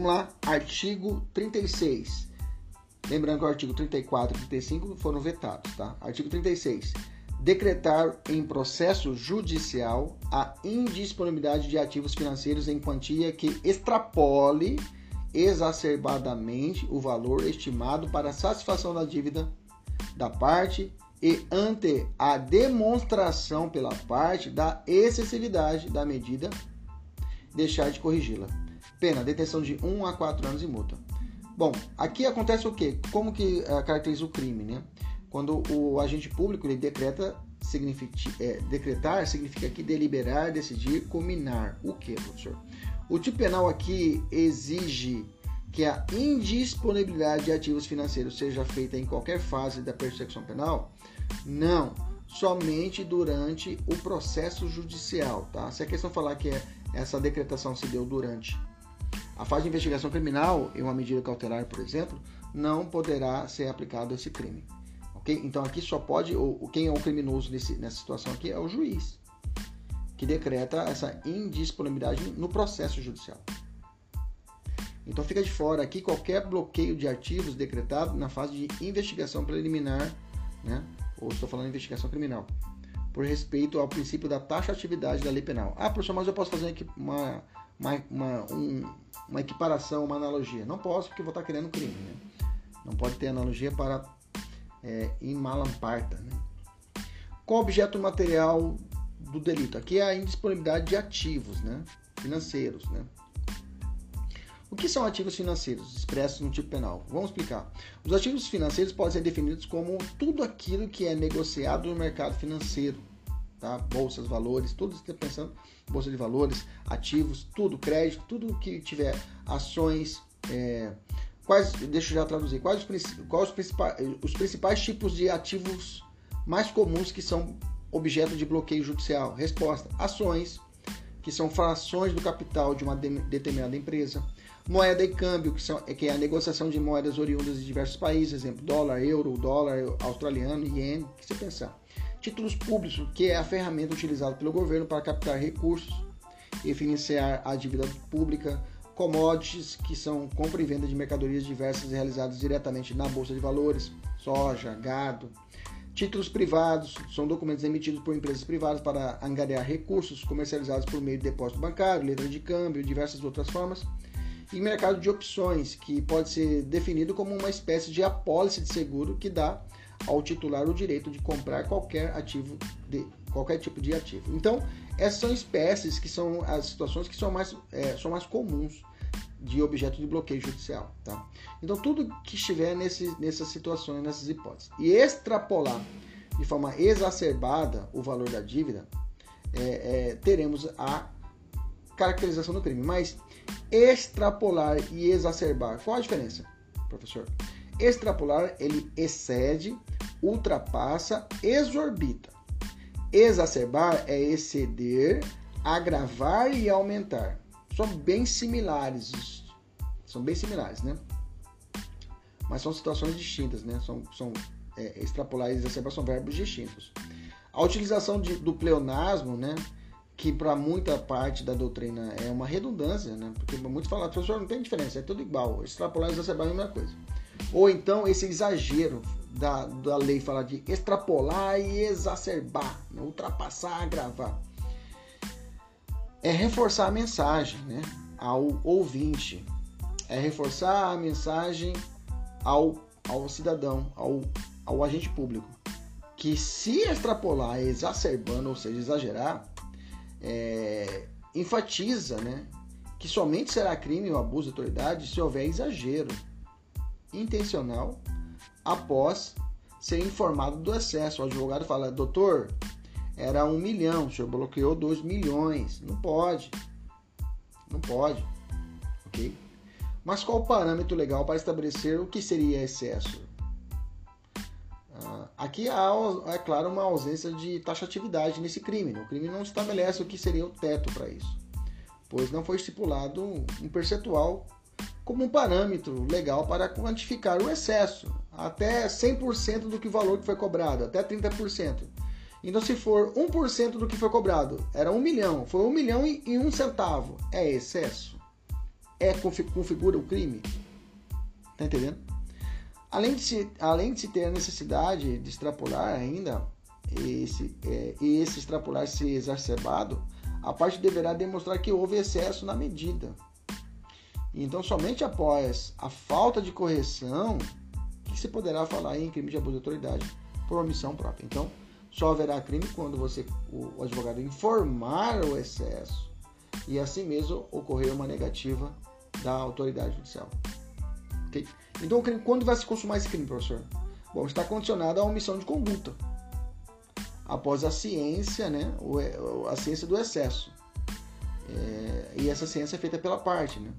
Vamos lá, artigo 36. Lembrando que o artigo 34 e 35 foram vetados, tá? Artigo 36 decretar em processo judicial a indisponibilidade de ativos financeiros em quantia que extrapole exacerbadamente o valor estimado para satisfação da dívida da parte e ante a demonstração pela parte da excessividade da medida, deixar de corrigi-la. Pena, detenção de 1 a 4 anos e multa. Bom, aqui acontece o quê? Como que uh, caracteriza o crime, né? Quando o agente público ele decreta, significa, é, decretar significa aqui deliberar, decidir, combinar. O que, professor? O tipo penal aqui exige que a indisponibilidade de ativos financeiros seja feita em qualquer fase da persecução penal? Não, somente durante o processo judicial, tá? Se a questão falar que é, essa decretação se deu durante a fase de investigação criminal, em uma medida cautelar, por exemplo, não poderá ser aplicado esse crime. Então aqui só pode, o, quem é o criminoso nesse, nessa situação aqui é o juiz, que decreta essa indisponibilidade no processo judicial. Então fica de fora aqui qualquer bloqueio de ativos decretado na fase de investigação preliminar, né? ou estou falando investigação criminal, por respeito ao princípio da taxatividade da lei penal. Ah, professor, mas eu posso fazer uma, uma, uma, um, uma equiparação, uma analogia. Não posso, porque vou estar querendo crime. Né? Não pode ter analogia para é, em malamparta. Né? Qual objeto material do delito? Aqui é a indisponibilidade de ativos né? financeiros. Né? O que são ativos financeiros expressos no tipo penal? Vamos explicar. Os ativos financeiros podem ser definidos como tudo aquilo que é negociado no mercado financeiro, tá? Bolsas, valores, tudo que está pensando, bolsa de valores, ativos, tudo, crédito, tudo que tiver ações, é, Quais, deixa eu já traduzir. Quais os, quais os, principais, os principais tipos de ativos mais comuns que são objeto de bloqueio judicial? Resposta: ações, que são frações do capital de uma de, determinada empresa. Moeda e câmbio, que, são, que é a negociação de moedas oriundas de diversos países, exemplo, dólar, euro, dólar australiano, ien, que você pensar. Títulos públicos, que é a ferramenta utilizada pelo governo para captar recursos e financiar a dívida pública, commodities, que são compra e venda de mercadorias diversas realizadas diretamente na bolsa de valores, soja, gado. Títulos privados são documentos emitidos por empresas privadas para angariar recursos comercializados por meio de depósito bancário, letra de câmbio e diversas outras formas. E mercado de opções, que pode ser definido como uma espécie de apólice de seguro que dá ao titular o direito de comprar qualquer ativo de qualquer tipo de ativo. Então, essas são espécies que são as situações que são mais, é, são mais comuns de objeto de bloqueio judicial. Tá? Então, tudo que estiver nesse, nessas situações, nessas hipóteses, e extrapolar de forma exacerbada o valor da dívida, é, é, teremos a caracterização do crime. Mas extrapolar e exacerbar, qual a diferença, professor? Extrapolar, ele excede, ultrapassa, exorbita. Exacerbar é exceder, agravar e aumentar são bem similares. São bem similares, né? Mas são situações distintas, né? São, são é, extrapolar e exacerbar são verbos distintos. A utilização de, do pleonasmo, né? Que para muita parte da doutrina é uma redundância, né? Porque muitos falam, professor, não tem diferença, é tudo igual. Extrapolar e exacerbar é a mesma coisa. Ou então esse exagero da, da lei falar de extrapolar e exacerbar, né? ultrapassar, agravar. É reforçar a mensagem né, ao ouvinte, é reforçar a mensagem ao, ao cidadão, ao, ao agente público, que se extrapolar, exacerbando, ou seja, exagerar, é, enfatiza né, que somente será crime o abuso de autoridade se houver exagero intencional após ser informado do excesso. O advogado fala, doutor, era um milhão, o senhor bloqueou dois milhões. Não pode. Não pode. Ok? Mas qual o parâmetro legal para estabelecer o que seria excesso? Ah, aqui há, é claro, uma ausência de taxatividade nesse crime. O crime não estabelece o que seria o teto para isso, pois não foi estipulado um percentual como um parâmetro legal para quantificar o excesso, até 100% do que o valor que foi cobrado, até 30%. Então, se for 1% do que foi cobrado, era 1 milhão, foi 1 milhão e 1 centavo, é excesso? É configura o crime? Tá entendendo? Além de, se, além de se ter a necessidade de extrapolar ainda, esse, é, e esse extrapolar ser exacerbado, a parte deverá demonstrar que houve excesso na medida. Então, somente após a falta de correção que se poderá falar em crime de abuso de autoridade por omissão própria. Então, só haverá crime quando você, o advogado informar o excesso e assim mesmo ocorrer uma negativa da autoridade judicial. Okay? Então, quando vai se consumar esse crime, professor? Bom, está condicionado à omissão de conduta após a ciência, né, a ciência do excesso. É, e essa ciência é feita pela parte, né?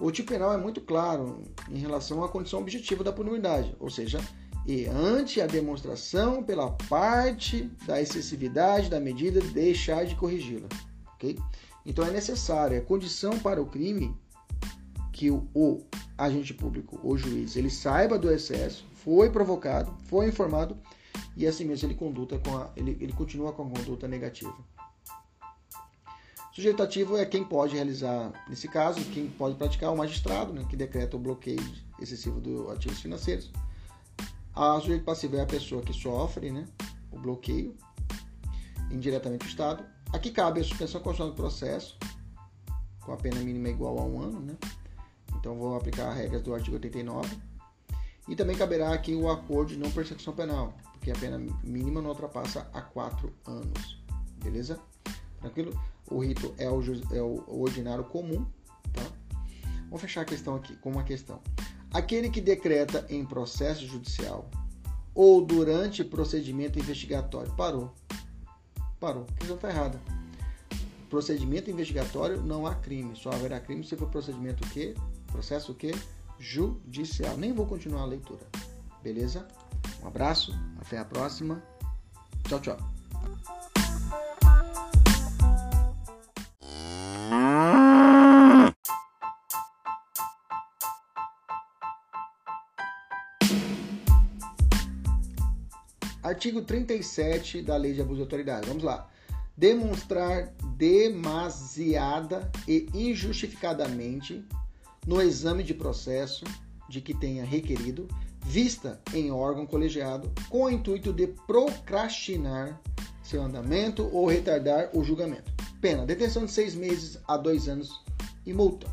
O tipo penal é muito claro em relação à condição objetiva da punibilidade, ou seja, e ante a demonstração pela parte da excessividade da medida deixar de corrigi-la, ok? Então é necessária a condição para o crime que o, o agente público, o juiz, ele saiba do excesso, foi provocado, foi informado e assim mesmo ele conduta com a, ele, ele continua com a conduta negativa. Sujeito ativo é quem pode realizar, nesse caso, quem pode praticar o magistrado, né, que decreta o bloqueio excessivo dos ativos financeiros. A sujeito passivo é a pessoa que sofre né, o bloqueio, indiretamente o Estado. Aqui cabe a suspensão constitucional do processo, com a pena mínima igual a um ano. Né? Então, vou aplicar as regras do artigo 89. E também caberá aqui o acordo de não persecução penal, porque a pena mínima não ultrapassa a quatro anos. Beleza? Tranquilo? O rito é o, é o ordinário comum. Tá? Vamos fechar a questão aqui com uma questão. Aquele que decreta em processo judicial ou durante procedimento investigatório. Parou. Parou. A questão está errada. Procedimento investigatório não há crime. Só haverá crime se for procedimento o quê? Processo o quê? Judicial. Nem vou continuar a leitura. Beleza? Um abraço. Até a próxima. Tchau, tchau. Artigo 37 da Lei de Abuso de Autoridade. Vamos lá. Demonstrar demasiada e injustificadamente no exame de processo de que tenha requerido, vista em órgão colegiado, com o intuito de procrastinar seu andamento ou retardar o julgamento. Pena: detenção de seis meses a dois anos e multa.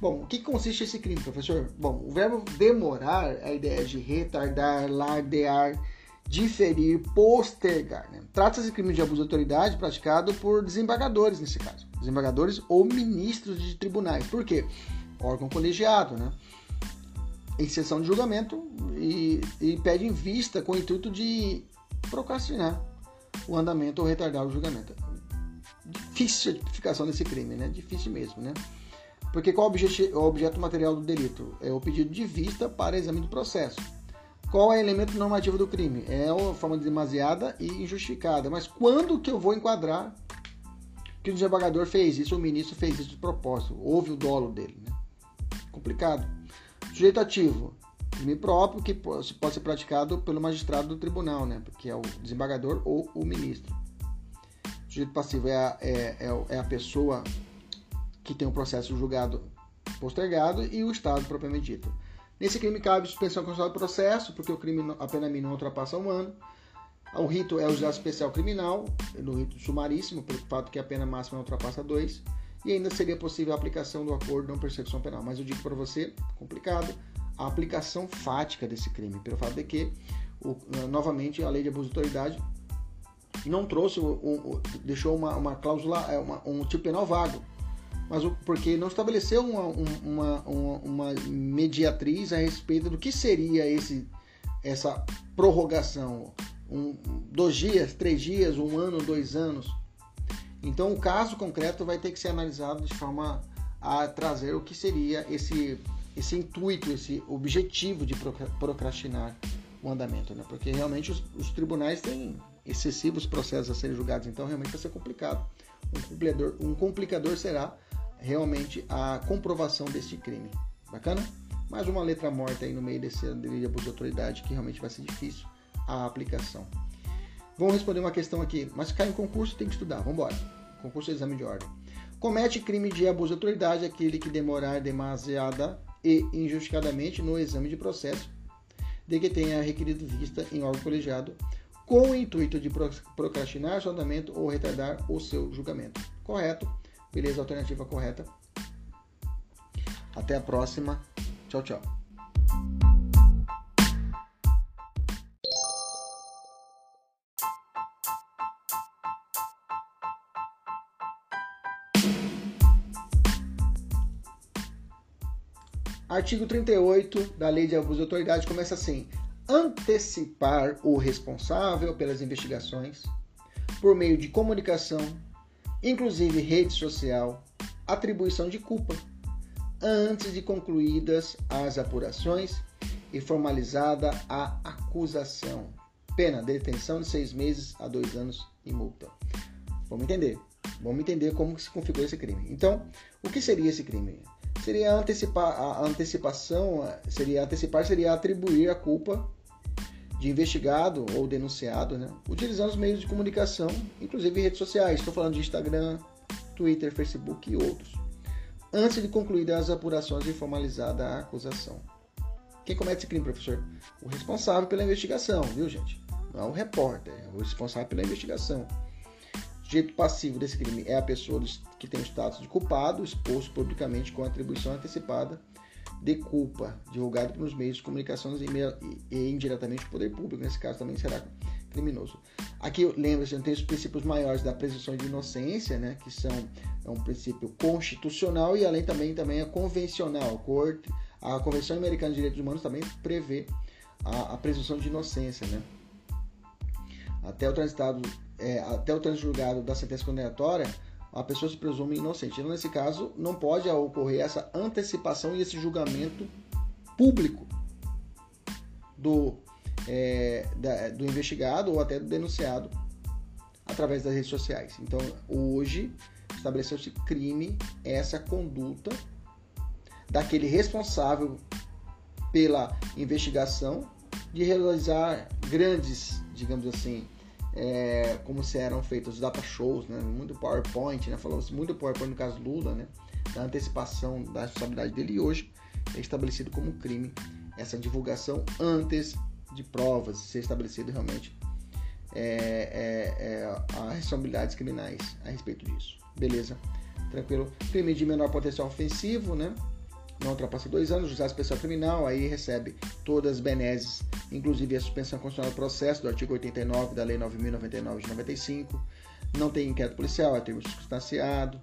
Bom, o que consiste esse crime, professor? Bom, o verbo demorar, a ideia de retardar, lardear, diferir, postergar. Né? Trata-se de crime de abuso de autoridade praticado por desembargadores, nesse caso. Desembargadores ou ministros de tribunais. Por quê? Órgão colegiado, né? Em sessão de julgamento e, e pede em vista com o intuito de procrastinar o andamento ou retardar o julgamento. Difícil a tipificação desse crime, né? Difícil mesmo, né? Porque qual o objeto material do delito? É o pedido de vista para exame do processo. Qual é o elemento normativo do crime? É a forma demasiada e injustificada. Mas quando que eu vou enquadrar que o desembargador fez isso, o ministro fez isso de propósito? Houve o dolo dele, né? Complicado. Sujeito ativo. Crime próprio que pode ser praticado pelo magistrado do tribunal, né? Que é o desembargador ou o ministro. Sujeito passivo é a, é, é, é a pessoa que tem o processo julgado postergado e o Estado propriamente dito. Nesse crime cabe suspensão constitucional do processo, porque o crime, a pena mínima ultrapassa um ano. O rito é o juizado especial criminal, no rito sumaríssimo, pelo fato que a pena máxima ultrapassa dois. E ainda seria possível a aplicação do acordo de não persecução penal. Mas eu digo para você, complicado, a aplicação fática desse crime, pelo fato de que, o, novamente, a lei de abuso de autoridade não trouxe, o, o, deixou uma, uma cláusula, é, uma, um tipo penal vago mas porque não estabeleceu uma, uma, uma, uma, mediatriz a respeito do que seria esse, essa prorrogação, um, dois dias, três dias, um ano, dois anos. Então o caso concreto vai ter que ser analisado de forma a trazer o que seria esse, esse intuito, esse objetivo de procrastinar o andamento, né? Porque realmente os, os tribunais têm excessivos processos a serem julgados, então realmente vai ser complicado. Um complicador, um complicador será realmente a comprovação deste crime. Bacana? Mais uma letra morta aí no meio desse de abuso de autoridade que realmente vai ser difícil a aplicação. Vamos responder uma questão aqui, mas cai em concurso tem que estudar. Vamos embora. Concurso é exame de ordem. Comete crime de abuso de autoridade aquele que demorar demasiada e injustificadamente no exame de processo de que tenha requerido vista em órgão colegiado com o intuito de procrastinar seu andamento ou retardar o seu julgamento. Correto? Beleza, alternativa correta. Até a próxima. Tchau, tchau. Artigo 38 da Lei de Abuso de Autoridade começa assim: antecipar o responsável pelas investigações por meio de comunicação, inclusive rede social, atribuição de culpa, antes de concluídas as apurações e formalizada a acusação. Pena de detenção de seis meses a dois anos e multa. Vamos entender. Vamos entender como se configura esse crime. Então, o que seria esse crime? Seria antecipar a antecipação seria antecipar seria atribuir a culpa de investigado ou denunciado, né, utilizando os meios de comunicação, inclusive redes sociais. Estou falando de Instagram, Twitter, Facebook e outros. Antes de concluídas as apurações e formalizada a acusação. Quem comete esse crime, professor? O responsável pela investigação, viu, gente? Não é o repórter, é o responsável pela investigação sujeito passivo desse crime é a pessoa que tem o status de culpado, exposto publicamente com atribuição antecipada de culpa, divulgado pelos meios de comunicação e, indiretamente o poder público. Nesse caso também será criminoso. Aqui, lembra-se, tem os princípios maiores da presunção de inocência, né, que são é um princípio constitucional e além também, também é convencional. A, Corte, a Convenção Americana de Direitos Humanos também prevê a, a presunção de inocência. Né? Até o transitado é, até o trânsito julgado da sentença condenatória, a pessoa se presume inocente. Então, nesse caso, não pode ocorrer essa antecipação e esse julgamento público do, é, da, do investigado ou até do denunciado através das redes sociais. Então, hoje, estabeleceu-se crime essa conduta daquele responsável pela investigação de realizar grandes, digamos assim, é, como se eram feitos data shows, né? muito PowerPoint, né? falava-se muito PowerPoint no caso Lula, né? da antecipação da responsabilidade dele e hoje é estabelecido como crime essa divulgação antes de provas, ser estabelecido realmente é, é, é, as responsabilidades criminais a respeito disso. Beleza? Tranquilo? Crime de menor potencial ofensivo, né? Não ultrapassa dois anos, juizado especial criminal, aí recebe todas as benesses, inclusive a suspensão constitucional do processo, do artigo 89 da Lei 9.099 de 95, não tem inquérito policial, é termo circunstanciado,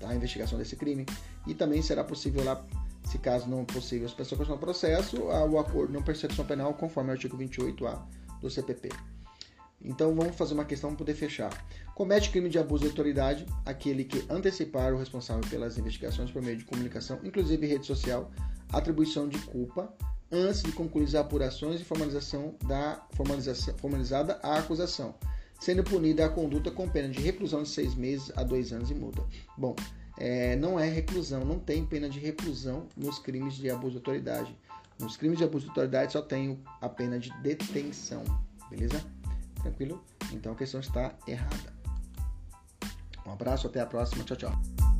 tá? a investigação desse crime, e também será possível lá, se caso não possível a suspensão constitucional do processo, o acordo não persecução penal conforme o artigo 28A do CPP. Então vamos fazer uma questão para poder fechar. Comete crime de abuso de autoridade aquele que antecipar o responsável pelas investigações por meio de comunicação, inclusive rede social, atribuição de culpa, antes de concluir as apurações e formalização da formalização, formalizada a acusação, sendo punida a conduta com pena de reclusão de seis meses a dois anos e multa. Bom, é, não é reclusão, não tem pena de reclusão nos crimes de abuso de autoridade. Nos crimes de abuso de autoridade só tem a pena de detenção, beleza? Tranquilo? Então a questão está errada. Um abraço, até a próxima. Tchau, tchau.